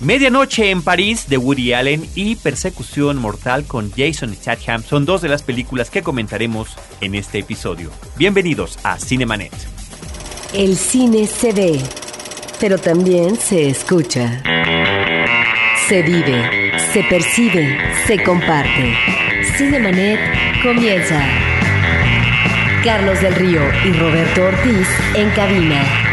Medianoche en París de Woody Allen y Persecución Mortal con Jason Statham son dos de las películas que comentaremos en este episodio. Bienvenidos a Cinemanet. El cine se ve, pero también se escucha. Se vive, se percibe, se comparte. Cinemanet comienza. Carlos del Río y Roberto Ortiz en cabina.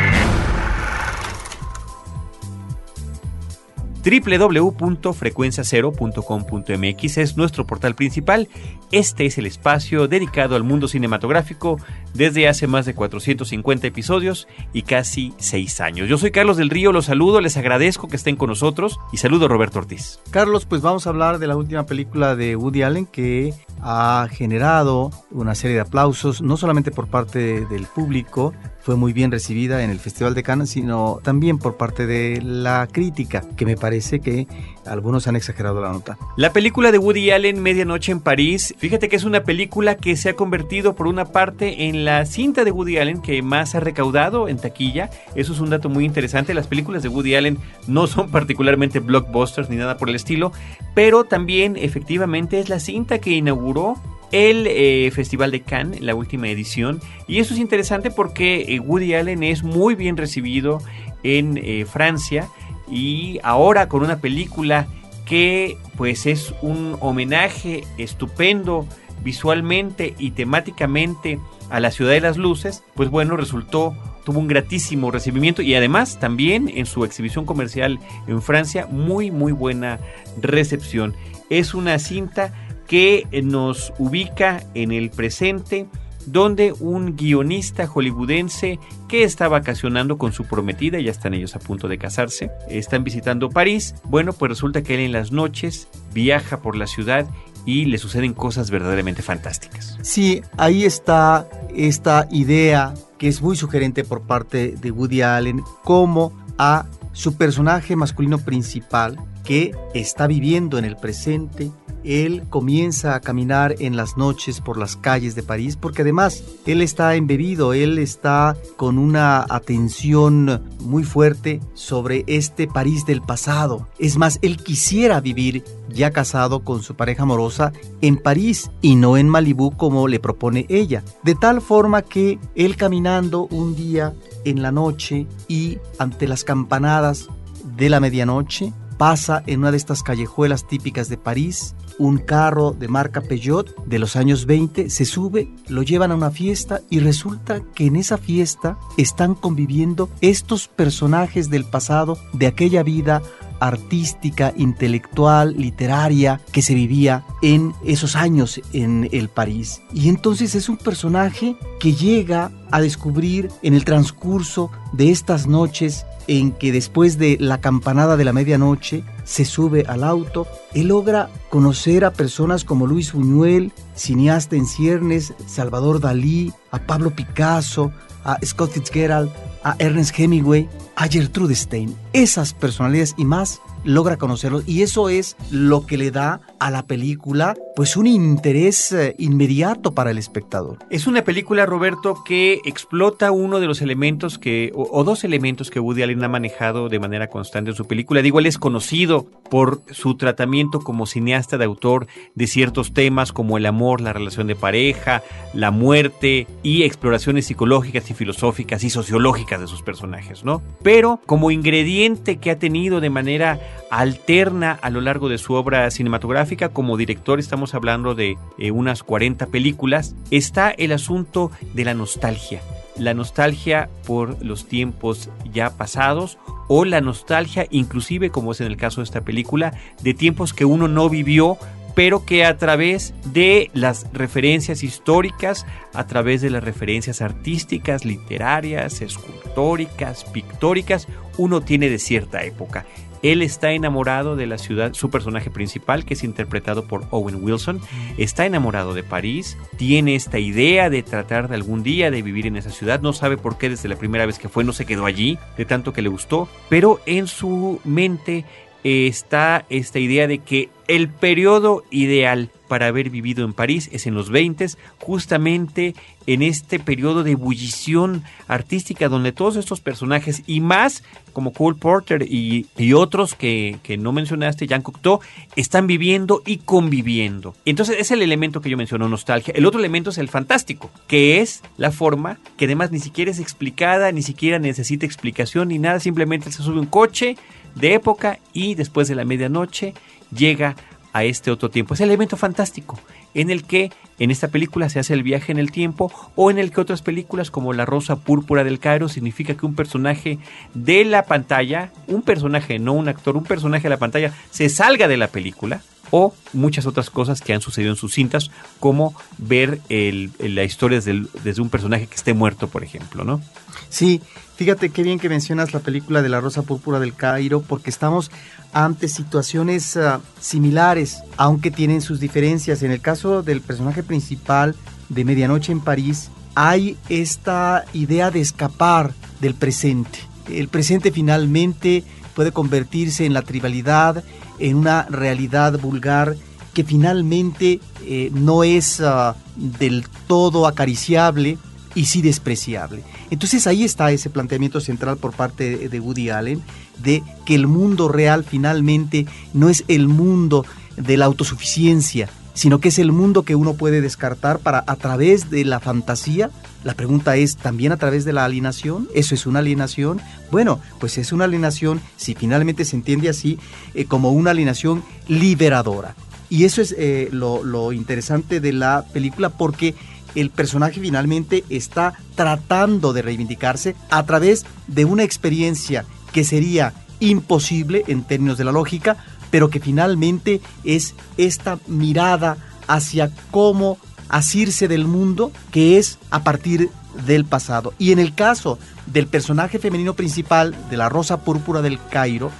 www.frecuenciacero.com.mx es nuestro portal principal. Este es el espacio dedicado al mundo cinematográfico desde hace más de 450 episodios y casi 6 años. Yo soy Carlos del Río, los saludo, les agradezco que estén con nosotros y saludo a Roberto Ortiz. Carlos, pues vamos a hablar de la última película de Woody Allen que ha generado una serie de aplausos, no solamente por parte del público, fue muy bien recibida en el Festival de Cannes, sino también por parte de la crítica, que me parece que algunos han exagerado la nota. La película de Woody Allen, Medianoche en París, fíjate que es una película que se ha convertido por una parte en la cinta de Woody Allen que más ha recaudado en taquilla. Eso es un dato muy interesante. Las películas de Woody Allen no son particularmente blockbusters ni nada por el estilo, pero también efectivamente es la cinta que inauguró el eh, Festival de Cannes, la última edición. Y eso es interesante porque eh, Woody Allen es muy bien recibido en eh, Francia y ahora con una película que pues es un homenaje estupendo visualmente y temáticamente a la ciudad de las luces, pues bueno, resultó tuvo un gratísimo recibimiento y además también en su exhibición comercial en Francia muy muy buena recepción. Es una cinta que nos ubica en el presente donde un guionista hollywoodense que está vacacionando con su prometida, ya están ellos a punto de casarse, están visitando París, bueno, pues resulta que él en las noches viaja por la ciudad y le suceden cosas verdaderamente fantásticas. Sí, ahí está esta idea que es muy sugerente por parte de Woody Allen, como a su personaje masculino principal que está viviendo en el presente, él comienza a caminar en las noches por las calles de París porque además él está embebido, él está con una atención muy fuerte sobre este París del pasado. Es más, él quisiera vivir ya casado con su pareja amorosa en París y no en Malibú como le propone ella. De tal forma que él caminando un día en la noche y ante las campanadas de la medianoche, pasa en una de estas callejuelas típicas de París un carro de marca Peugeot de los años 20, se sube, lo llevan a una fiesta y resulta que en esa fiesta están conviviendo estos personajes del pasado de aquella vida artística, intelectual, literaria que se vivía en esos años en el París. Y entonces es un personaje que llega a descubrir en el transcurso de estas noches en que después de la campanada de la medianoche se sube al auto, él logra conocer a personas como Luis Buñuel, cineasta en ciernes, Salvador Dalí, a Pablo Picasso, a Scott Fitzgerald, a Ernest Hemingway, a Gertrude Stein. Esas personalidades y más logra conocerlos y eso es lo que le da a la película pues un interés eh, inmediato para el espectador. Es una película, Roberto, que explota uno de los elementos que, o, dos elementos que Woody Allen ha manejado de manera constante en su película. Digo, él es conocido por su tratamiento como cineasta de autor de ciertos temas como el amor, la relación de pareja, la muerte y exploraciones psicológicas y filosóficas y sociológicas de sus personajes, ¿no? Pero como ingrediente que ha tenido de manera alterna a lo largo de su obra cinematográfica. Como director estamos hablando de eh, unas 40 películas. Está el asunto de la nostalgia. La nostalgia por los tiempos ya pasados o la nostalgia inclusive como es en el caso de esta película de tiempos que uno no vivió pero que a través de las referencias históricas, a través de las referencias artísticas, literarias, escultóricas, pictóricas, uno tiene de cierta época. Él está enamorado de la ciudad, su personaje principal, que es interpretado por Owen Wilson, está enamorado de París, tiene esta idea de tratar de algún día de vivir en esa ciudad, no sabe por qué desde la primera vez que fue no se quedó allí, de tanto que le gustó, pero en su mente está esta idea de que el periodo ideal para haber vivido en París es en los 20, justamente en este periodo de ebullición artística donde todos estos personajes y más como Cole Porter y, otros que, que, no mencionaste, Jean Cocteau, están viviendo y conviviendo. Entonces es el elemento que yo menciono, nostalgia. El otro elemento es el fantástico, que es la forma que además ni siquiera es explicada, ni siquiera necesita explicación ni nada, simplemente se sube un coche de época y después de la medianoche llega a este otro tiempo. Es el elemento fantástico en el que en esta película se hace el viaje en el tiempo o en el que otras películas como La Rosa Púrpura del Cairo significa que un personaje de la pantalla, un personaje, no un actor, un personaje de la pantalla se salga de la película o muchas otras cosas que han sucedido en sus cintas, como ver la historia desde, desde, un personaje que esté muerto, por ejemplo, ¿no? Sí, fíjate qué bien que mencionas la película de La Rosa Púrpura del Cairo, porque estamos ante situaciones ah, similares, aunque tienen sus diferencias. En el caso del personaje principal de Medianoche en París, hay esta idea de escapar del presente. El presente finalmente puede convertirse en la tribalidad, en una realidad vulgar que finalmente eh, no es ah, del todo acariciable y sí despreciable. Entonces ahí está ese planteamiento central por parte de Woody Allen de que el mundo real finalmente no es el mundo de la autosuficiencia, sino que es el mundo que uno puede descartar para a través de la fantasía. La pregunta es, ¿también a través de la alienación? ¿Eso es una alienación? Bueno, pues es una alienación, si finalmente se entiende así, eh, como una alienación liberadora. Y eso es eh, lo, lo interesante de la película porque el personaje finalmente está tratando de reivindicarse a través de una experiencia que sería imposible en términos de la lógica, pero que finalmente es esta mirada hacia cómo asirse del mundo que es a partir del pasado. Y en el caso del personaje femenino principal de la Rosa Púrpura del Cairo,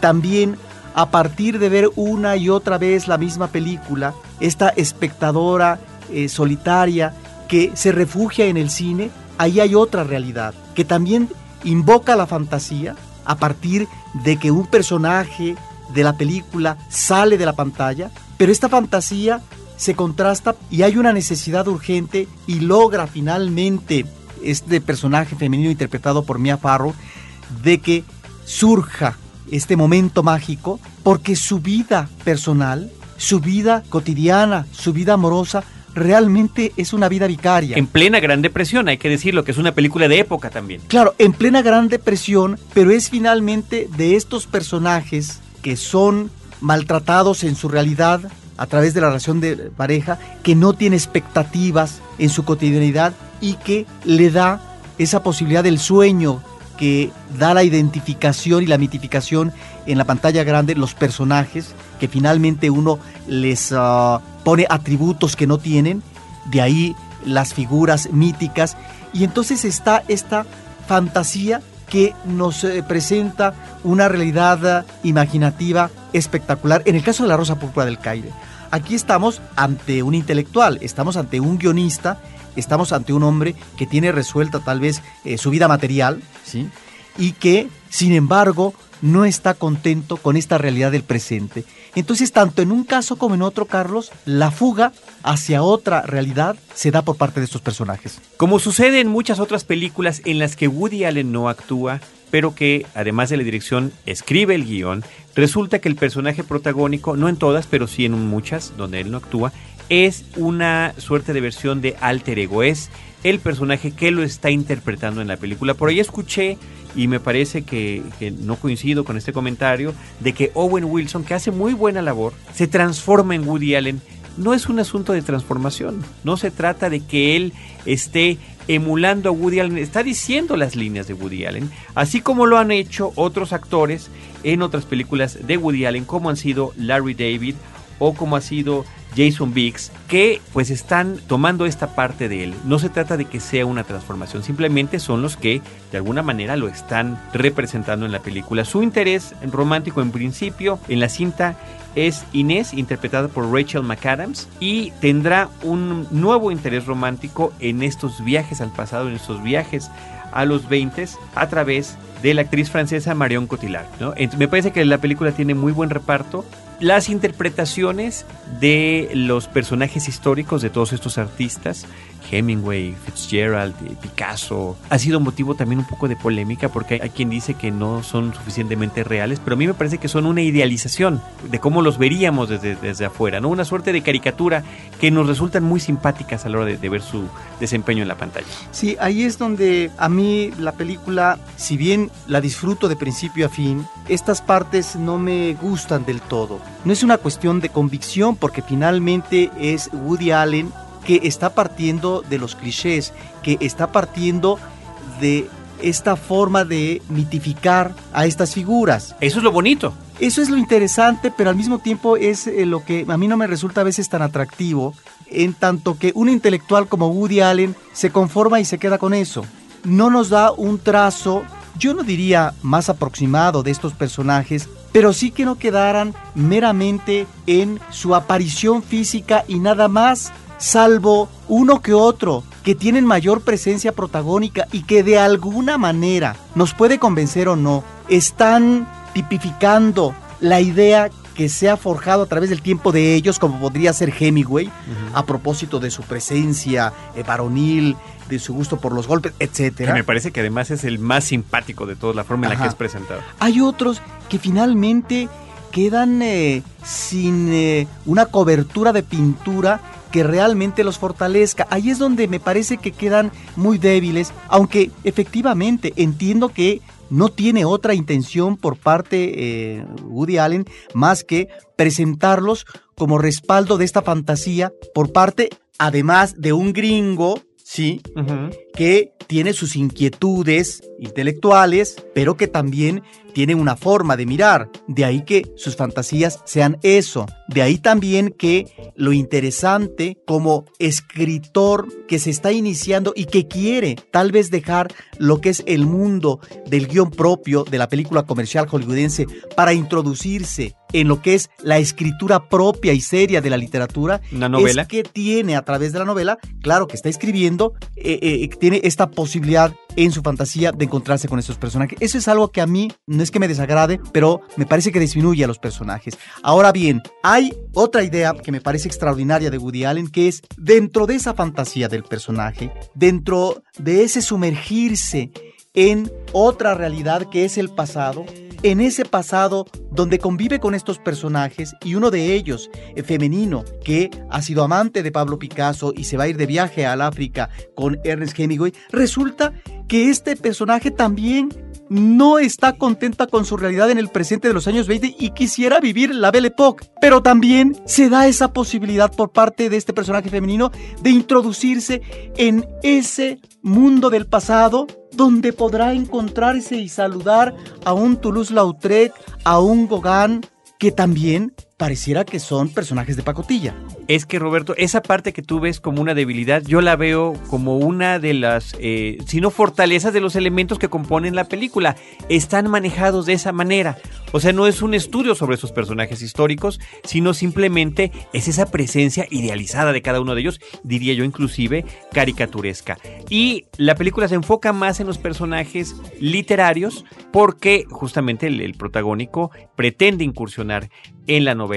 también a partir de ver una y otra vez la misma película, esta espectadora eh, solitaria que se refugia en el cine, ahí hay otra realidad, que también invoca la fantasía a partir de que un personaje de la película sale de la pantalla, pero esta fantasía se contrasta y hay una necesidad urgente y logra finalmente este personaje femenino interpretado por Mia Farrow de que surja este momento mágico porque su vida personal, su vida cotidiana, su vida amorosa realmente es una vida vicaria. En plena Gran Depresión, hay que decirlo, que es una película de época también. Claro, en plena Gran Depresión, pero es finalmente de estos personajes que son maltratados en su realidad a través de la relación de pareja, que no tiene expectativas en su cotidianidad y que le da esa posibilidad del sueño que da la identificación y la mitificación en la pantalla grande los personajes, que finalmente uno les ah, pone atributos que no tienen, de ahí las figuras míticas, y entonces está esta fantasía que nos eh, presenta una realidad ah, imaginativa espectacular. En el caso de la Rosa Púrpura del Caire, aquí estamos ante un intelectual, estamos ante un guionista estamos ante un hombre que tiene resuelta tal vez eh, su vida material, ¿sí? Y que, sin embargo, no está contento con esta realidad del presente. Entonces, tanto en un caso como en otro, Carlos, la fuga hacia otra realidad se da por parte de estos personajes. Como sucede en muchas otras películas en las que Woody Allen no actúa, pero que, además de la dirección, escribe el guion, resulta que el personaje protagónico, no en todas, pero sí en muchas, donde él no actúa, es una suerte de versión de alter ego, es el personaje que lo está interpretando en la película. Por ahí escuché, y me parece que, no coincido con este comentario, de que Owen Wilson, que hace muy buena labor, se transforma en Woody Allen. No es un asunto de transformación, no se trata de que él esté emulando a Woody Allen, está diciendo las líneas de Woody Allen, así como lo han hecho otros actores en otras películas de Woody Allen, como han sido Larry David o como ha sido Jason Biggs, que pues están tomando esta parte de él. No se trata de que sea una transformación, simplemente son los que de alguna manera lo están representando en la película. Su interés romántico en principio en la cinta es Inés, interpretada por Rachel McAdams, y tendrá un nuevo interés romántico en estos viajes al pasado, en estos viajes a los 20 a través de la actriz francesa Marion Cotillard. ¿no? me parece que la película tiene muy buen reparto. Las interpretaciones de los personajes históricos de todos estos artistas Hemingway, Fitzgerald, eh, Picasso. Ha sido motivo también un poco de polémica porque hay quien dice que no son suficientemente reales, pero a mí me parece que son una idealización de cómo los veríamos desde, desde afuera, ¿no? Una suerte de caricatura que nos resultan muy simpáticas a la hora de, de ver su desempeño en la pantalla. Sí, ahí es donde a mí la película, si bien la disfruto de principio a fin, estas partes no me gustan del todo. No es una cuestión de convicción porque finalmente es Woody Allen que está partiendo de los clichés, que está partiendo de esta forma de mitificar a estas figuras. Eso es lo bonito. Eso es lo interesante, pero al mismo tiempo es eh, lo que a mí no me resulta a veces tan atractivo, en tanto que un intelectual como Woody Allen se conforma y se queda con eso. No nos da un trazo, yo no diría más aproximado de estos personajes, pero sí que no quedaran meramente en su aparición física y nada más salvo uno que otro que tienen mayor presencia protagónica y que de alguna manera nos puede convencer o no, están tipificando la idea que se ha forjado a través del tiempo de ellos, como podría ser Hemingway, a propósito de su presencia eh, varonil, de su gusto por los golpes, etcétera. me parece que además es el más simpático de toda la forma en la que es presentado. Hay otros que finalmente quedan eh, sin eh, una cobertura de pintura que realmente los fortalezca. Ahí es donde me parece que quedan muy débiles, aunque efectivamente entiendo que no tiene otra intención por parte eh, Woody Allen más que presentarlos como respaldo de esta fantasía por parte, además de un gringo, sí, que tiene sus inquietudes intelectuales, pero que también tiene una forma de mirar. De ahí que sus fantasías sean eso. De ahí también que lo interesante como escritor que se está iniciando y que quiere tal vez dejar lo que es el mundo del guion propio de la película comercial hollywoodense para introducirse en lo que es la escritura propia y seria de la literatura. Una novela. Es que tiene a través de la novela, claro que está escribiendo, eh, eh, tiene esta posibilidad en su fantasía de encontrarse con estos personajes. Eso es algo que a mí no es que me desagrade, pero me parece que disminuye a los personajes. Ahora bien, hay otra idea que me parece extraordinaria de Woody Allen, que es dentro de esa fantasía del personaje, dentro de ese sumergirse en otra realidad que es el pasado, en ese pasado donde convive con estos personajes y uno de ellos, el femenino, que ha sido amante de Pablo Picasso y se va a ir de viaje al África con Ernest Hemingway, resulta que este personaje también no está contenta con su realidad en el presente de los años 20 y quisiera vivir la Belle Époque. Pero también se da esa posibilidad por parte de este personaje femenino de introducirse en ese mundo del pasado donde podrá encontrarse y saludar a un Toulouse-Lautrec, a un Gauguin, que también pareciera que son personajes de pacotilla. Es que Roberto, esa parte que tú ves como una debilidad, yo la veo como una de las, eh, si no fortalezas de los elementos que componen la película. Están manejados de esa manera. O sea, no es un estudio sobre esos personajes históricos, sino simplemente es esa presencia idealizada de cada uno de ellos, diría yo inclusive caricaturesca. Y la película se enfoca más en los personajes literarios porque justamente el, el protagónico pretende incursionar en la novela.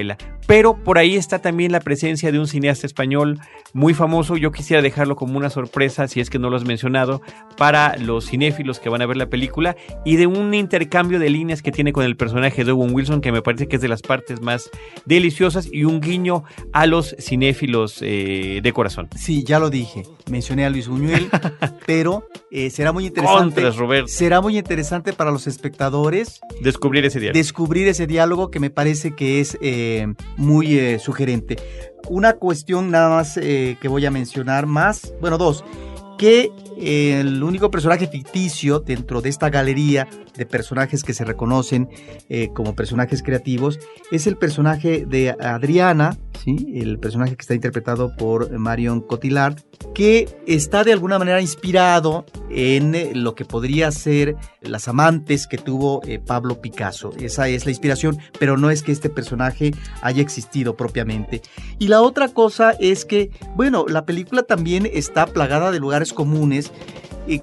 Pero por ahí está también la presencia de un cineasta español muy famoso. Yo quisiera dejarlo como una sorpresa, si es que no lo has mencionado, para los cinéfilos que van a ver la película y de un intercambio de líneas que tiene con el personaje de Owen Wilson, que me parece que es de las partes más deliciosas y un guiño a los cinéfilos eh, de corazón. Sí, ya lo dije. Mencioné a Luis Buñuel, pero eh, será muy interesante. Será muy interesante para los espectadores descubrir ese diálogo. Descubrir ese diálogo que me parece que es eh, muy eh, sugerente. Una cuestión nada más que voy a mencionar más, bueno, dos, que el único personaje ficticio dentro de esta galería de personajes que se reconocen como personajes creativos es el personaje de Adriana, ¿sí? el personaje que está interpretado por Marion Cotillard, que está de alguna manera inspirado en eh, lo que podría ser las amantes que tuvo eh, Pablo Picasso. Esa es la inspiración, pero no es que este personaje haya existido propiamente. Y la otra cosa es que, bueno, la película también está plagada de lugares comunes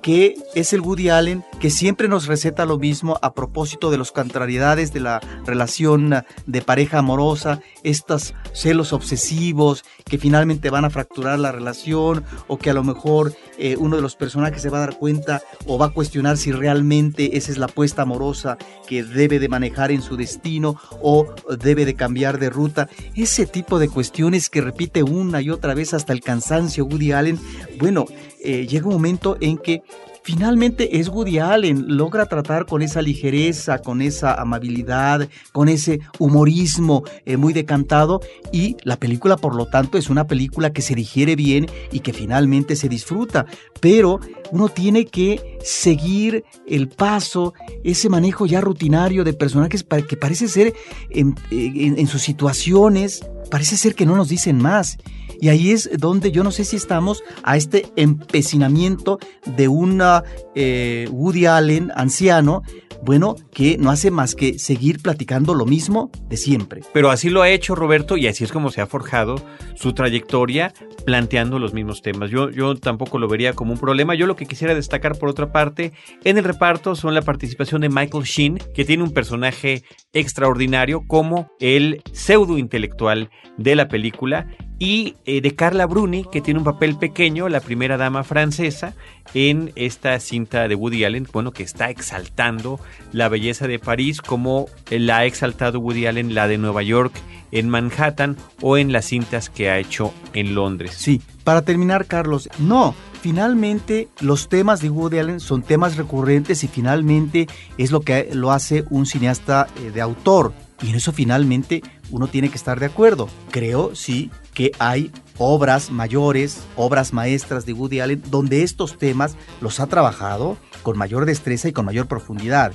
que es el Woody Allen que siempre nos receta lo mismo a propósito de las contrariedades de la relación de pareja amorosa, estos celos obsesivos que finalmente van a fracturar la relación o que a lo mejor eh, uno de los personajes se va a dar cuenta o va a cuestionar si realmente esa es la apuesta amorosa que debe de manejar en su destino o debe de cambiar de ruta. Ese tipo de cuestiones que repite una y otra vez hasta el cansancio Woody Allen, bueno, eh, llega un momento en que finalmente es Woody Allen, logra tratar con esa ligereza, con esa amabilidad, con ese humorismo eh, muy decantado y la película por lo tanto es una película que se digiere bien y que finalmente se disfruta, pero uno tiene que seguir el paso, ese manejo ya rutinario de personajes que parece ser en sus situaciones, parece ser que no nos dicen más. Y ahí es donde yo no sé si estamos a este empecinamiento de una eh, Woody Allen anciano bueno, que no hace más que seguir platicando lo mismo de siempre. Pero así lo ha hecho Roberto y así es como se ha forjado su trayectoria planteando los mismos temas. Yo, yo tampoco lo vería como un problema. Yo lo que quisiera destacar por otra parte en el reparto son la participación de Michael Sheen, que tiene un personaje extraordinario como el pseudo intelectual de la película y eh, de Carla Bruni, que tiene un papel pequeño, la primera dama francesa, en esta cinta de Woody Allen, bueno, que está exaltando la belleza de París como la ha exaltado Woody Allen la de Nueva York, en Manhattan o en las cintas que ha hecho en Londres. Sí, para terminar, Carlos, no, finalmente los temas de Woody Allen son temas recurrentes y finalmente es lo que lo hace un cineasta eh, de autor. Y en eso finalmente uno tiene que estar de acuerdo. Creo, sí, que hay obras mayores, obras maestras de Woody Allen, donde estos temas los ha trabajado con mayor destreza y con mayor profundidad.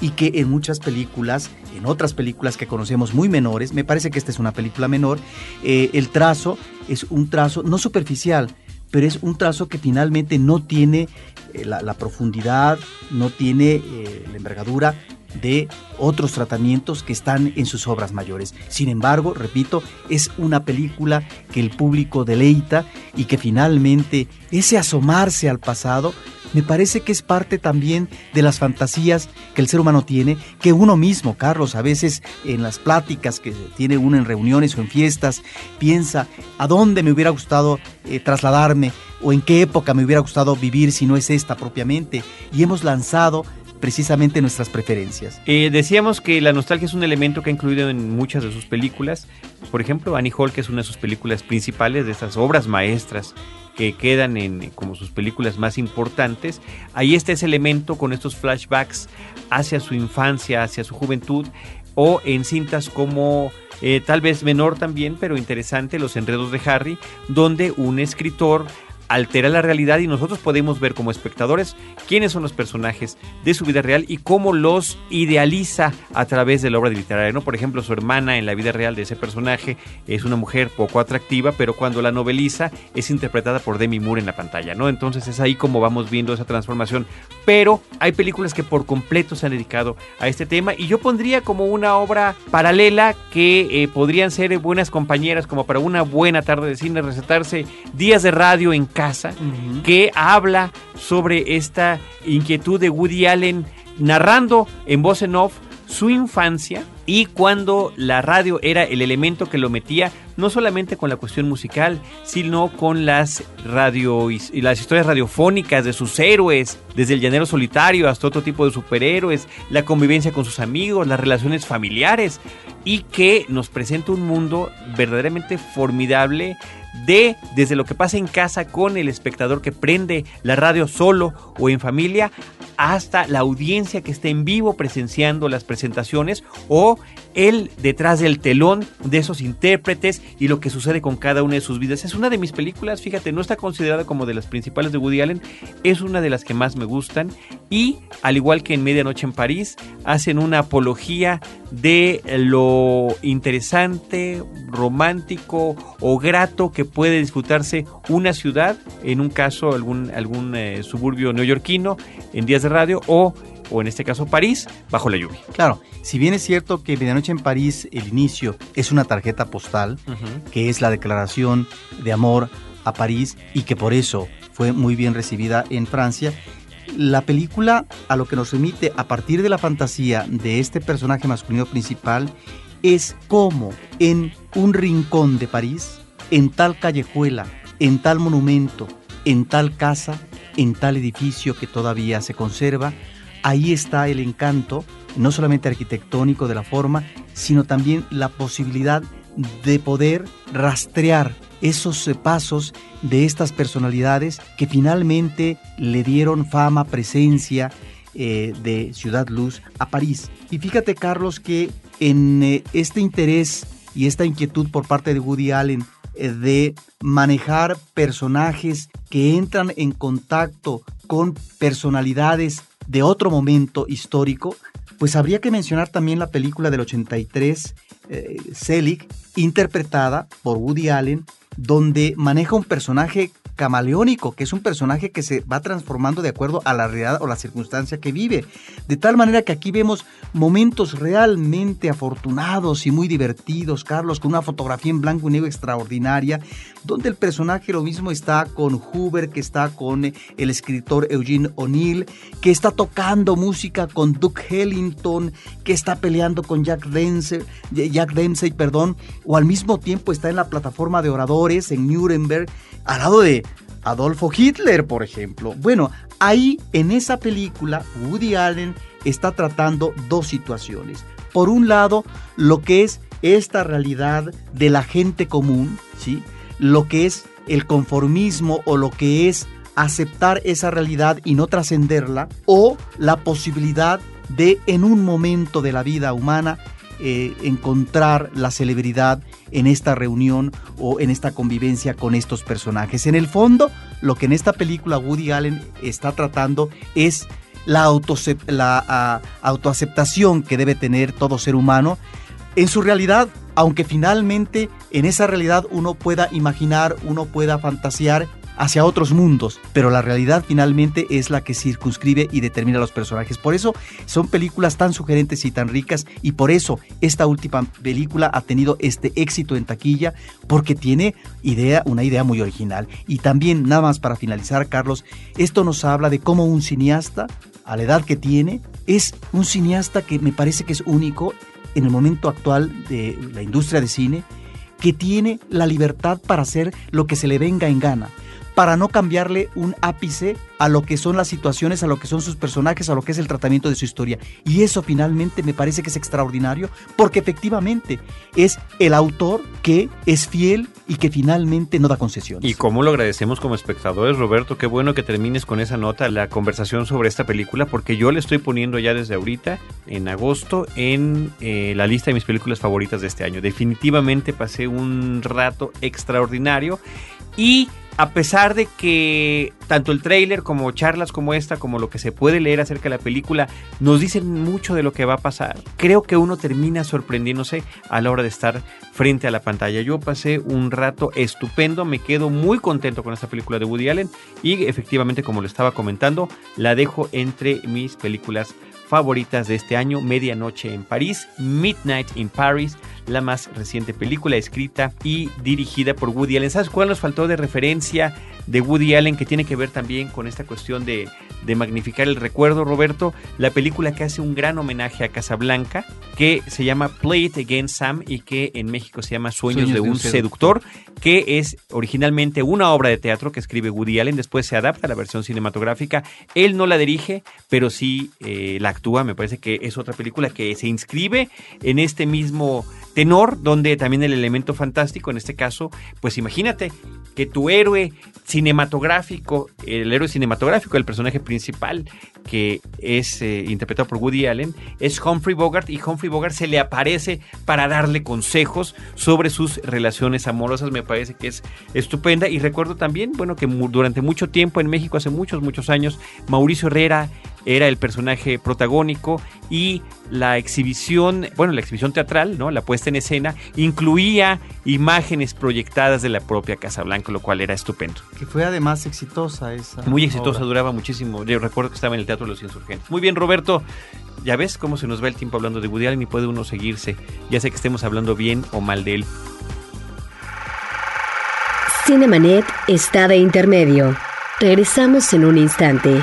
Y que en muchas películas, en otras películas que conocemos muy menores, me parece que esta es una película menor, eh, el trazo es un trazo no superficial, pero es un trazo que finalmente no tiene eh, la, profundidad, no tiene eh, la envergadura de otros tratamientos que están en sus obras mayores. Sin embargo, repito, es una película que el público deleita y que finalmente ese asomarse al pasado me parece que es parte también de las fantasías que el ser humano tiene, que uno mismo, Carlos, a veces en las pláticas que tiene uno en reuniones o en fiestas, piensa a dónde me hubiera gustado eh, trasladarme o en qué época me hubiera gustado vivir si no es esta propiamente. Y hemos lanzado precisamente nuestras preferencias. Eh, decíamos que la nostalgia es un elemento que ha incluido en muchas de sus películas. Por ejemplo, Annie Hall, que es una de sus películas principales, de estas obras maestras que quedan en como sus películas más importantes. Ahí está ese elemento con estos flashbacks hacia su infancia, hacia su juventud, o en cintas como eh, tal vez menor también, pero interesante, Los Enredos de Harry, donde un escritor altera la realidad y nosotros podemos ver como espectadores quiénes son los personajes de su vida real y cómo los idealiza a través de la obra literaria. ¿no? Por ejemplo, su hermana en la vida real de ese personaje es una mujer poco atractiva, pero cuando la noveliza es interpretada por Demi Moore en la pantalla. ¿no? Entonces es ahí como vamos viendo esa transformación. Pero hay películas que por completo se han dedicado a este tema y yo pondría como una obra paralela que eh, podrían ser buenas compañeras como para una buena tarde de cine, recetarse días de radio en casa, que habla sobre esta inquietud de Woody Allen narrando en voz en off su infancia y cuando la radio era el elemento que lo metía no solamente con la cuestión musical, sino con las radio y las historias radiofónicas de sus héroes, desde el llanero solitario hasta otro tipo de superhéroes, la convivencia con sus amigos, las relaciones familiares y que nos presenta un mundo verdaderamente formidable de desde lo que pasa en casa con el espectador que prende la radio solo o en familia hasta la audiencia que está en vivo presenciando las presentaciones o el detrás del telón de esos intérpretes y lo que sucede con cada una de sus vidas. Es una de mis películas, fíjate, no está considerada como de las principales de Woody Allen, es una de las que más me gustan y al igual que en Medianoche en París, hacen una apología de lo interesante, romántico o grato que puede disfrutarse una ciudad, en un caso algún, algún eh, suburbio neoyorquino, en días de radio o o en este caso París, bajo la lluvia. Claro, si bien es cierto que Medianoche en París, el inicio es una tarjeta postal, que es la declaración de amor a París y que por eso fue muy bien recibida en Francia. La película a lo que nos remite a partir de la fantasía de este personaje masculino principal es cómo en un rincón de París, en tal callejuela, en tal monumento, en tal casa, en tal edificio que todavía se conserva, ahí está el encanto, no solamente arquitectónico de la forma, sino también la posibilidad de poder rastrear esos pasos de estas personalidades que finalmente le dieron fama, presencia eh, de Ciudad Luz a París. Y fíjate, Carlos, que en eh, este interés y esta inquietud por parte de Woody Allen de manejar personajes que entran en contacto con personalidades de otro momento histórico, pues habría que mencionar también la película del 83, eh, Selig, interpretada por Woody Allen, donde maneja un personaje camaleónico, que es un personaje que se va transformando de acuerdo a la realidad o la circunstancia que vive. De tal manera que aquí vemos momentos realmente afortunados y muy divertidos, Carlos, con una fotografía en blanco y negro extraordinaria, donde el personaje lo mismo está con Huber, que está con el escritor Eugene O'Neill, que está tocando música con Duke Ellington, que está peleando con Jack Dempsey, Jack Dempsey, perdón, o al mismo tiempo está en la plataforma de oradores en Nuremberg, al lado de Adolfo Hitler, por ejemplo. Bueno, ahí en esa película Woody Allen está tratando dos situaciones. Por un lado, lo que es esta realidad de la gente común, ¿sí? Lo que es el conformismo o lo que es aceptar esa realidad y no trascenderla, o la posibilidad de en un momento de la vida humana eh, encontrar la celebridad en esta reunión o en esta convivencia con estos personajes. En el fondo, lo que en esta película Woody Allen está tratando es la, la autoaceptación que debe tener todo ser humano en su realidad, aunque finalmente en esa realidad uno pueda imaginar, uno pueda fantasear hacia otros mundos, pero la realidad finalmente es la que circunscribe y determina a los personajes. Por eso son películas tan sugerentes y tan ricas y por eso esta última película ha tenido este éxito en taquilla porque tiene idea, una idea muy original. Y también nada más para finalizar, Carlos, esto nos habla de cómo un cineasta a la edad que tiene es un cineasta que me parece que es único en el momento actual de la industria de cine que tiene la libertad para hacer lo que se le venga en gana para no cambiarle un ápice a lo que son las situaciones, a lo que son sus personajes, a lo que es el tratamiento de su historia. Y eso finalmente me parece que es extraordinario porque efectivamente es el autor que es fiel y que finalmente no da concesiones. Y cómo lo agradecemos como espectadores, Roberto, qué bueno que termines con esa nota, la conversación sobre esta película, porque yo le estoy poniendo ya desde ahorita, en agosto, en eh, la lista de mis películas favoritas de este año. Definitivamente pasé un rato extraordinario y a pesar de que tanto el tráiler como charlas como esta, como lo que se puede leer acerca de la película, nos dicen mucho de lo que va a pasar, creo que uno termina sorprendiéndose a la hora de estar frente a la pantalla. Yo pasé un rato estupendo, me quedo muy contento con esta película de Woody Allen y efectivamente, como lo estaba comentando, la dejo entre mis películas favoritas de este año, Medianoche en París, Midnight in Paris, la más reciente película escrita y dirigida por Woody Allen. ¿Sabes cuál nos faltó de referencia de Woody Allen que tiene que ver también con esta cuestión de, de magnificar el recuerdo, Roberto? La película que hace un gran homenaje a Casablanca, que se llama Play It Again Sam y que en México se llama Sueños, de, un, seductor, que es originalmente una obra de teatro que escribe Woody Allen, después se adapta a la versión cinematográfica. Él no la dirige, pero sí eh, la actúa. Me parece que es otra película que se inscribe en este mismo tenor, donde también el elemento fantástico, en este caso, pues imagínate que tu héroe cinematográfico, el héroe cinematográfico, el personaje principal, que es eh, interpretado por Woody Allen, es Humphrey Bogart y Humphrey Bogart se le aparece para darle consejos sobre sus relaciones amorosas, me parece que es estupenda. Y recuerdo también, bueno, que durante mucho tiempo en México, hace muchos, muchos años, Mauricio Herrera era el personaje protagónico y la exhibición, bueno, la exhibición teatral, ¿no? La puesta en escena incluía imágenes proyectadas de la propia Casa Blanca, lo cual era estupendo. Que fue además exitosa esa. Muy exitosa, duraba muchísimo. Yo recuerdo que estaba en el Teatro de los Insurgentes. Muy bien, Roberto. Ya ves cómo se nos va el tiempo hablando de Woody Allen y puede uno seguirse, ya sé que estemos hablando bien o mal de él. Cinemanet está de intermedio. Regresamos en un instante.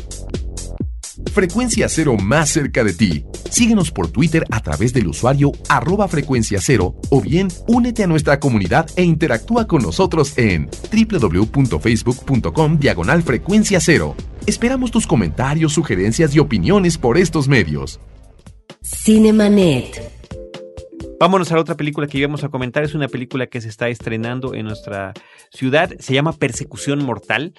Frecuencia Cero más cerca de ti. Síguenos por Twitter a través del usuario arroba frecuencia cero o bien únete a nuestra comunidad e interactúa con nosotros en www.facebook.com diagonal frecuencia cero. Esperamos tus comentarios, sugerencias y opiniones por estos medios. Cinemanet. Vámonos a la otra película que íbamos a comentar. Es una película que se está estrenando en nuestra ciudad. Se llama Persecución Mortal.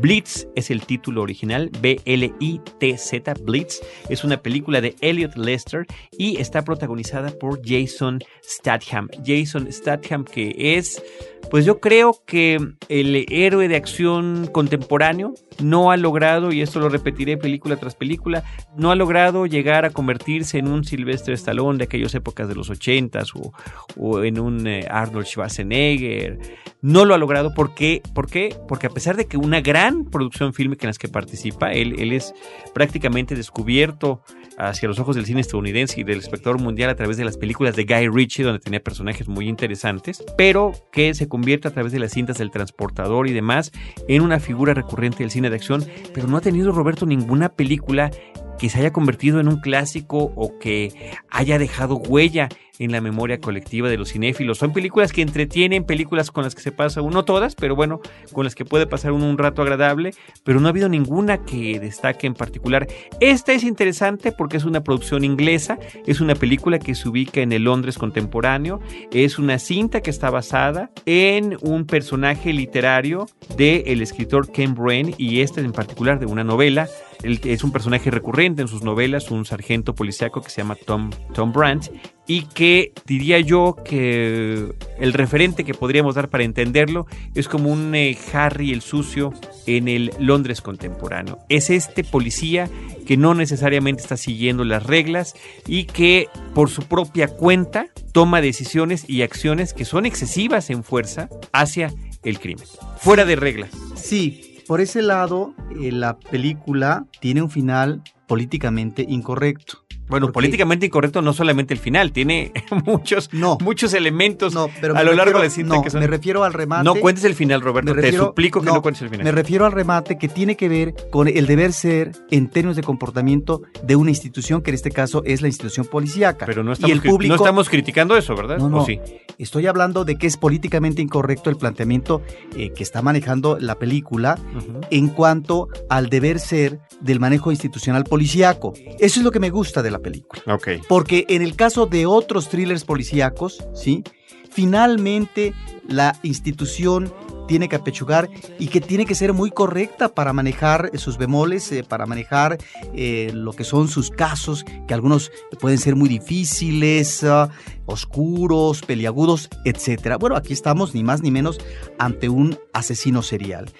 Blitz es el título original. B-L-I-T-Z, Blitz. Es una película de Elliot Lester y está protagonizada por Jason Statham. Jason Statham que es pues yo creo que el héroe de acción contemporáneo no ha logrado, y esto lo repetiré película tras película, no ha logrado llegar a convertirse en un Sylvester Stallone de aquellas épocas de los 80s o, en un eh, Arnold Schwarzenegger. No lo ha logrado. ¿Por qué? ¿Por qué? Porque a pesar de que una gran producción fílmica en las que participa, él, él es prácticamente descubierto hacia los ojos del cine estadounidense y del espectador mundial a través de las películas de Guy Ritchie, donde tenía personajes muy interesantes, pero que se convierte a través de las cintas del transportador y demás en una figura recurrente del cine de acción, pero no ha tenido Roberto ninguna película que se haya convertido en un clásico o que haya dejado huella en la memoria colectiva de los cinéfilos. Son películas que entretienen, películas con las que se pasa uno, todas, pero bueno, con las que puede pasar uno un rato agradable, pero no ha habido ninguna que destaque en particular. Esta es interesante porque es una producción inglesa, es una película que se ubica en el Londres contemporáneo, es una cinta que está basada en un personaje literario del escritor Ken Brain y esta en particular de una novela es un personaje recurrente en sus novelas, un sargento policíaco que se llama Tom, Tom Brandt, y que diría yo que el referente que podríamos dar para entenderlo es como un eh, Harry el sucio en el Londres contemporáneo. Es este policía que no necesariamente está siguiendo las reglas y que por su propia cuenta toma decisiones y acciones que son excesivas en fuerza hacia el crimen, fuera de regla. Sí, por ese lado, eh, la película tiene un final políticamente incorrecto. Bueno, políticamente incorrecto no solamente el final, tiene muchos, muchos elementos a lo largo de cinta que son... me refiero al remate. No cuentes el final, Roberto, te suplico que no, cuentes el final. Me refiero al remate que tiene que ver con el deber ser en términos de comportamiento de una institución, que en este caso es la institución policíaca. Pero no estamos, no estamos criticando eso, ¿verdad? No, no. Sí? Estoy hablando de que es políticamente incorrecto el planteamiento eh, que está manejando la película en cuanto al deber ser del manejo institucional policíaco. Eso es lo que me gusta de la película. Porque en el caso de otros thrillers policíacos, ¿sí? Finalmente la institución tiene que apechugar y que tiene que ser muy correcta para manejar sus bemoles, eh, para manejar eh, lo que son sus casos, que algunos pueden ser muy difíciles, ah, oscuros, peliagudos, etc. Bueno, aquí estamos ni más ni menos ante un asesino serial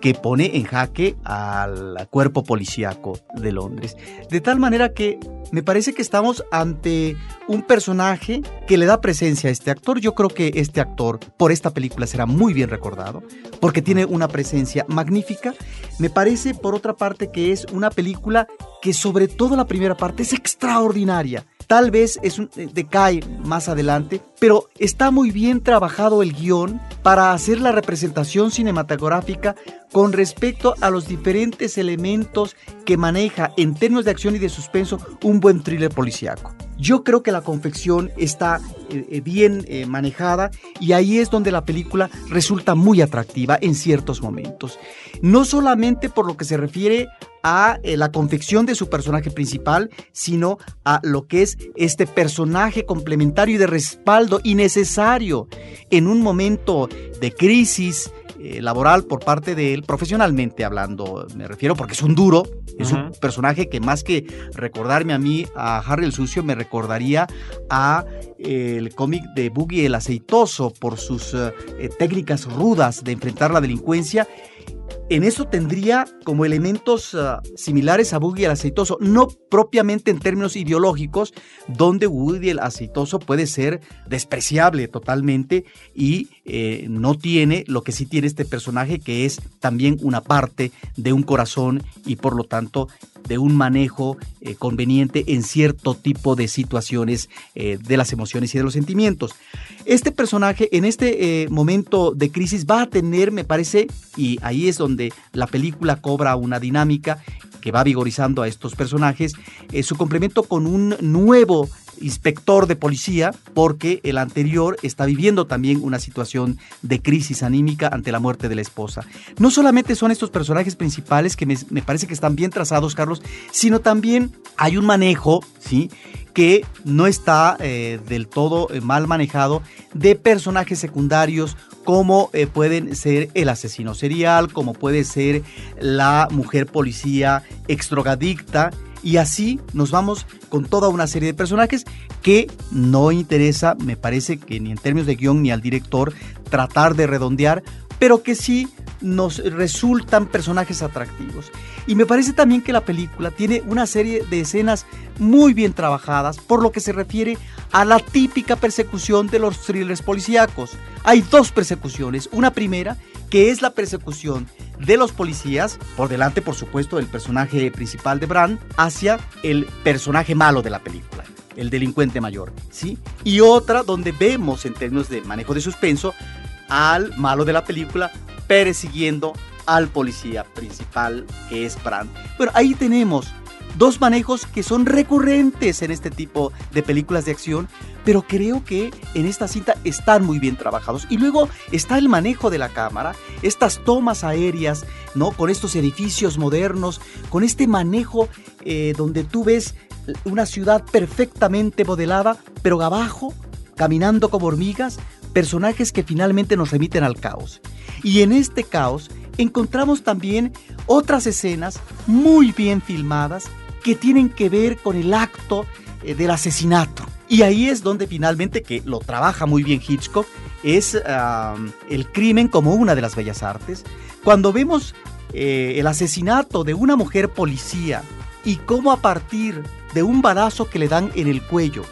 que pone en jaque al cuerpo policíaco de Londres. De tal manera que me parece que estamos ante un personaje que le da presencia a este actor. Yo creo que este actor por esta película será muy bien recordado porque tiene una presencia magnífica. Me parece por otra parte que es una película que sobre todo la primera parte es extraordinaria Tal vez es un, eh, decae más adelante, pero está muy bien trabajado el guion para hacer la representación cinematográfica con respecto a los diferentes elementos que maneja en términos de acción y de suspenso un buen thriller policíaco. Yo creo que la confección está eh, eh, bien manejada y ahí es donde la película resulta muy atractiva en ciertos momentos. No solamente por lo que se refiere a eh, la confección de su personaje principal, sino a lo que es este personaje complementario y de respaldo innecesario en un momento de crisis eh, laboral por parte de él, profesionalmente hablando, me refiero, porque es un duro, es un personaje que más que recordarme a mí, a Harry el Sucio, me recordaría a eh, el cómic de Boogie el Aceitoso por sus técnicas rudas de enfrentar la delincuencia en eso tendría como elementos uh, similares a Woody el aceitoso, no propiamente en términos ideológicos, donde Woody el aceitoso puede ser despreciable totalmente y eh, no tiene lo que sí tiene este personaje, que es también una parte de un corazón y por lo tanto de un manejo eh, conveniente en cierto tipo de situaciones eh, de las emociones y de los sentimientos. Este personaje en este momento de crisis va a tener, me parece, y ahí es donde la película cobra una dinámica que va vigorizando a estos personajes, su complemento con un nuevo inspector de policía porque el anterior está viviendo también una situación de crisis anímica ante la muerte de la esposa. No solamente son estos personajes principales que me, parece que están bien trazados, Carlos, sino también hay un manejo, ¿sí? que no está eh, del todo eh, mal manejado de personajes secundarios como eh, pueden ser el asesino serial, como puede ser la mujer policía extrogadicta y así nos vamos con toda una serie de personajes que no interesa, me parece que ni en términos de guion ni al director, tratar de redondear, pero que sí nos resultan personajes atractivos. Y me parece también que la película tiene una serie de escenas muy bien trabajadas por lo que se refiere a la típica persecución de los thrillers policíacos. Hay dos persecuciones. Una primera, que es la persecución de los policías, por delante por supuesto del personaje principal de Bran, hacia el personaje malo de la película el delincuente mayor, ¿sí? Y otra donde vemos en términos de manejo de suspenso al malo de la película persiguiendo al policía principal que es Bran. Bueno, ahí tenemos dos manejos que son recurrentes en este tipo de películas de acción, pero creo que en esta cinta están muy bien trabajados. Y luego está el manejo de la cámara, estas tomas aéreas, ¿no? Con estos edificios modernos, con este manejo eh, donde tú ves una ciudad perfectamente modelada, pero abajo, caminando como hormigas, personajes que finalmente nos remiten al caos. Y en este caos encontramos también otras escenas muy bien filmadas que tienen que ver con el acto eh, del asesinato. Y ahí es donde finalmente, que lo trabaja muy bien Hitchcock, es el crimen como una de las bellas artes. Cuando vemos eh, el asesinato de una mujer policía y cómo a partir de un balazo que le dan en el cuello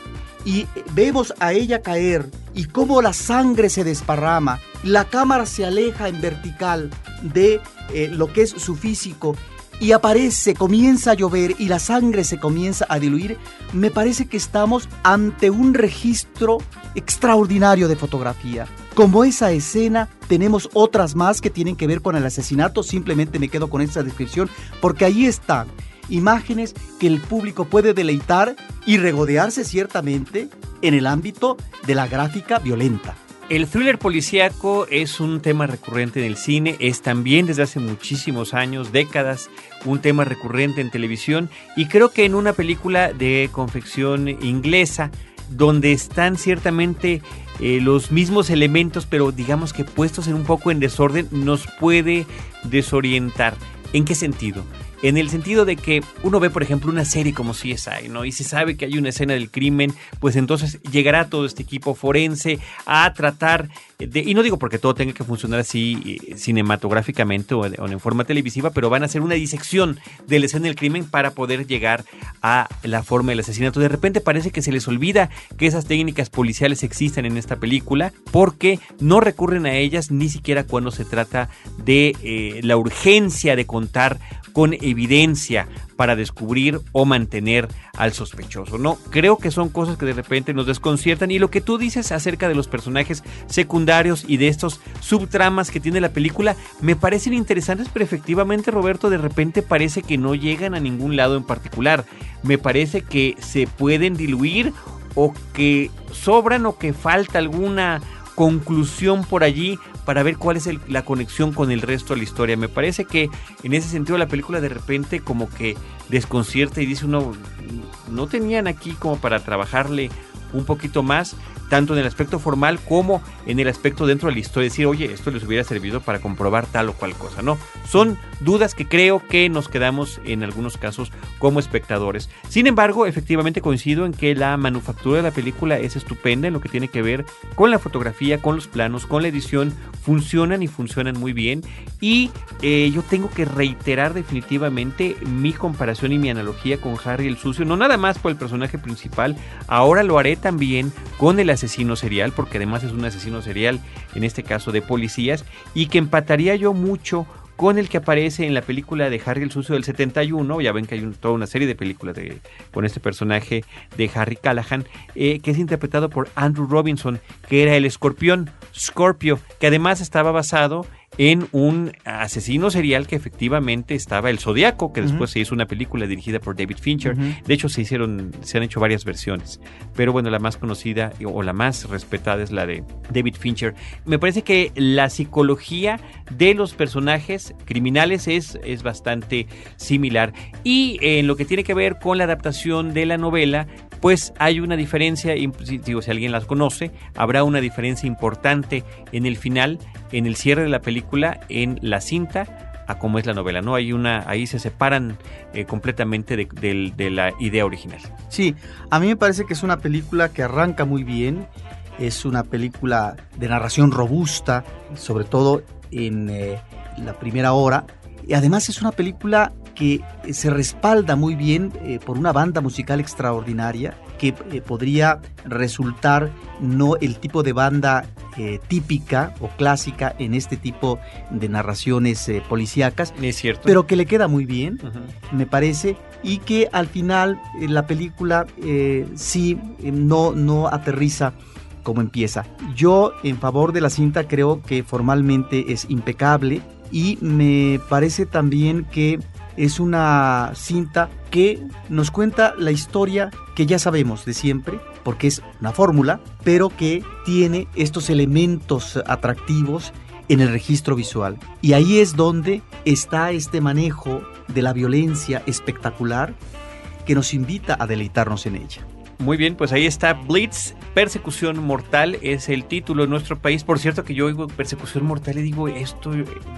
y vemos a ella caer y cómo la sangre se desparrama, la cámara se aleja en vertical de eh, lo que es su físico y aparece, comienza a llover y la sangre se comienza a diluir, me parece que estamos ante un registro extraordinario de fotografía. Como esa escena, tenemos otras más que tienen que ver con el asesinato, simplemente me quedo con esa descripción, porque ahí están imágenes que el público puede deleitar y regodearse ciertamente en el ámbito de la gráfica violenta. El thriller policíaco es un tema recurrente en el cine, es también desde hace muchísimos años, décadas, un tema recurrente en televisión y creo que en una película de confección inglesa, donde están ciertamente eh, los mismos elementos, pero digamos que puestos en un poco en desorden, nos puede desorientar. ¿En qué sentido? En el sentido de que uno ve, por ejemplo, una serie como CSI, ¿no? Y se sabe que hay una escena del crimen, pues entonces llegará todo este equipo forense a tratar de, y no digo porque todo tenga que funcionar así eh, cinematográficamente o, en forma televisiva, pero van a hacer una disección de la escena del crimen para poder llegar a la forma del asesinato. De repente parece que se les olvida que esas técnicas policiales existen en esta película porque no recurren a ellas ni siquiera cuando se trata de eh, la urgencia de contar con evidencia para descubrir o mantener al sospechoso. No, creo que son cosas que de repente nos desconciertan y lo que tú dices acerca de los personajes secundarios y de estos subtramas que tiene la película me parecen interesantes, pero efectivamente Roberto de repente parece que no llegan a ningún lado en particular. Me parece que se pueden diluir o que sobran o que falta alguna conclusión por allí para ver cuál es la conexión con el resto de la historia. Me parece que en ese sentido la película de repente como que desconcierta y dice uno, no tenían aquí como para trabajarle un poquito más, tanto en el aspecto formal como en el aspecto dentro de la historia, decir, oye, esto les hubiera servido para comprobar tal o cual cosa, ¿no? Son dudas que creo que nos quedamos en algunos casos como espectadores. Sin embargo, efectivamente coincido en que la manufactura de la película es estupenda en lo que tiene que ver con la fotografía, con los planos, con la edición, funcionan y funcionan muy bien. Y eh, yo tengo que reiterar definitivamente mi comparación y mi analogía con Harry el Sucio, no nada más por el personaje principal, ahora lo haré también con el asesino serial, porque además es un asesino serial, en este caso de policías, y que empataría yo mucho con el que aparece en la película de Harry el Sucio del 71, ya ven que hay toda una serie de películas de, con este personaje de Harry Callahan, eh, que es interpretado por Andrew Robinson, que era el escorpión, Scorpio, que además estaba basado en un asesino serial que efectivamente estaba el Zodiaco, que después se hizo una película dirigida por David Fincher. De hecho, se hicieron, se han hecho varias versiones. Pero bueno, la más conocida o la más respetada es la de David Fincher. Me parece que la psicología de los personajes criminales es, es bastante similar. Y en lo que tiene que ver con la adaptación de la novela, pues hay una diferencia, digo, si alguien las conoce, habrá una diferencia importante en el final, en el cierre de la película, en la cinta, a cómo es la novela, ¿no? Hay una, ahí se separan eh, completamente de, la idea original. Sí, a mí me parece que es una película que arranca muy bien, es una película de narración robusta, sobre todo en eh, la primera hora, y además es una película que se respalda muy bien eh, por una banda musical extraordinaria que eh, podría resultar no el tipo de banda eh, típica o clásica en este tipo de narraciones policíacas, es cierto. pero que le queda muy bien, me parece, y que al final la película sí no, no aterriza como empieza. Yo en favor de la cinta creo que formalmente es impecable y me parece también que es una cinta que nos cuenta la historia que ya sabemos de siempre, porque es una fórmula, pero que tiene estos elementos atractivos en el registro visual. Y ahí es donde está este manejo de la violencia espectacular que nos invita a deleitarnos en ella. Muy bien, pues ahí está Blitz, Persecución Mortal, es el título en nuestro país. Por cierto que yo oigo Persecución Mortal y digo, esto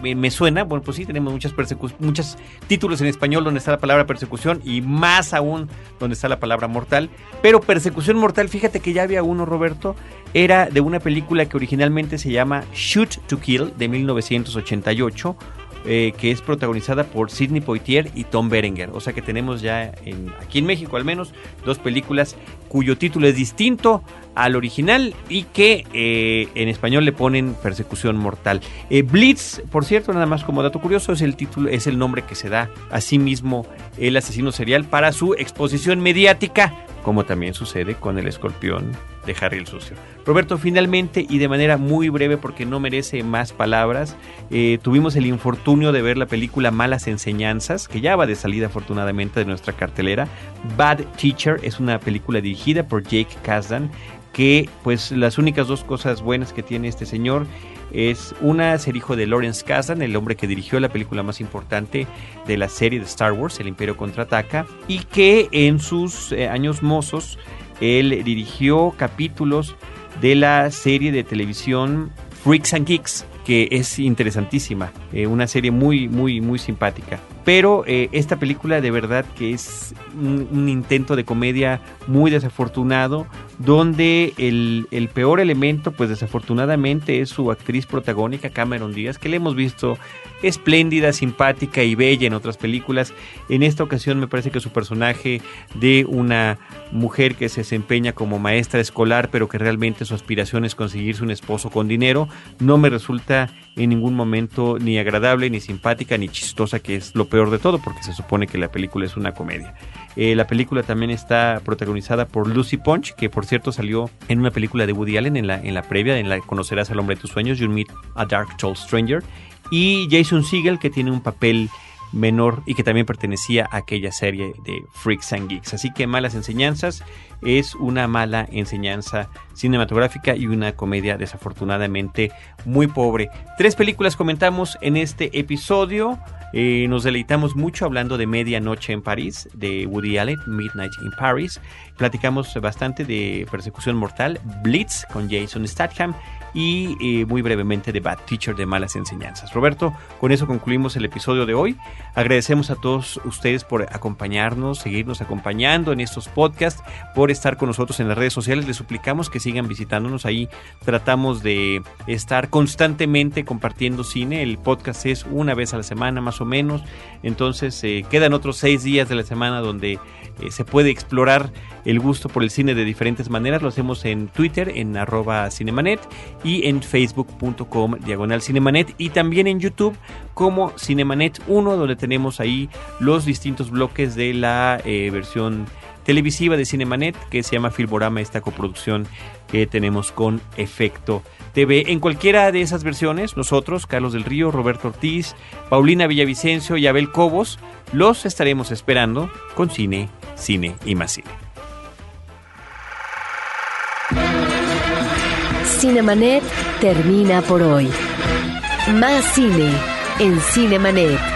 me, suena. Bueno, pues sí, tenemos muchas muchos títulos en español donde está la palabra persecución y más aún donde está la palabra mortal. Pero Persecución Mortal, fíjate que ya había uno, Roberto, era de una película que originalmente se llama Shoot to Kill de 1988 eh, que es protagonizada por Sidney Poitier y Tom Berenger. O sea que tenemos ya en, aquí en México al menos dos películas cuyo título es distinto al original y que eh, en español le ponen Persecución Mortal. Eh, Blitz, por cierto, nada más como dato curioso, es el título, es el nombre que se da a sí mismo el asesino serial para su exposición mediática, como también sucede con el escorpión de Harry el Sucio. Roberto, finalmente y de manera muy breve porque no merece más palabras, eh, tuvimos el infortunio de ver la película Malas Enseñanzas, que ya va de salida afortunadamente de nuestra cartelera. Bad Teacher es una película dirigida por Jake Kasdan, que pues las únicas dos cosas buenas que tiene este señor es una ser hijo de Lawrence Kasdan, el hombre que dirigió la película más importante de la serie de Star Wars, El Imperio Contraataca, y que en sus eh, años mozos él dirigió capítulos de la serie de televisión Freaks and Geeks, que es interesantísima, eh, una serie muy, muy, muy simpática. Pero eh, esta película de verdad que es un, intento de comedia muy desafortunado, donde el, peor elemento, pues desafortunadamente, es su actriz protagónica, Cameron Díaz, que le hemos visto espléndida, simpática y bella en otras películas. En esta ocasión me parece que su personaje de una mujer que se desempeña como maestra escolar, pero que realmente su aspiración es conseguirse un esposo con dinero, no me resulta en ningún momento ni agradable, ni simpática, ni chistosa, que es lo peor de todo, porque se supone que la película es una comedia. Eh, la película también está protagonizada por Lucy Punch, que por cierto salió en una película de Woody Allen en la, en la previa, en la Conocerás al hombre de tus sueños, You Meet a Dark Tall Stranger y Jason Segel que tiene un papel menor y que también pertenecía a aquella serie de Freaks and Geeks. Así que Malas Enseñanzas es una mala enseñanza cinematográfica y una comedia desafortunadamente muy pobre. Tres películas comentamos en este episodio. Eh, nos deleitamos mucho hablando de Medianoche en París, de Woody Allen, Midnight in Paris. Platicamos bastante de Persecución Mortal, Blitz con Jason Statham y eh, muy brevemente de Bad Teacher de Malas Enseñanzas. Roberto, con eso concluimos el episodio de hoy. Agradecemos a todos ustedes por acompañarnos, seguirnos acompañando en estos podcasts, por estar con nosotros en las redes sociales. Les suplicamos que sigan visitándonos ahí. Tratamos de estar constantemente compartiendo cine. El podcast es una vez a la semana más menos. Entonces eh, quedan otros seis días de la semana donde eh, se puede explorar el gusto por el cine de diferentes maneras. Lo hacemos en Twitter, en arroba cinemanet y en facebook.com diagonal cinemanet y también en YouTube como Cinemanet 1 donde tenemos ahí los distintos bloques de la eh, versión televisiva de Cinemanet que se llama Filborama, esta coproducción que tenemos con Efecto TV. En cualquiera de esas versiones, nosotros, Carlos del Río, Roberto Ortiz, Paulina Villavicencio y Abel Cobos, los estaremos esperando con cine, cine y más cine. Cinemanet termina por hoy. Más cine en Cinemanet.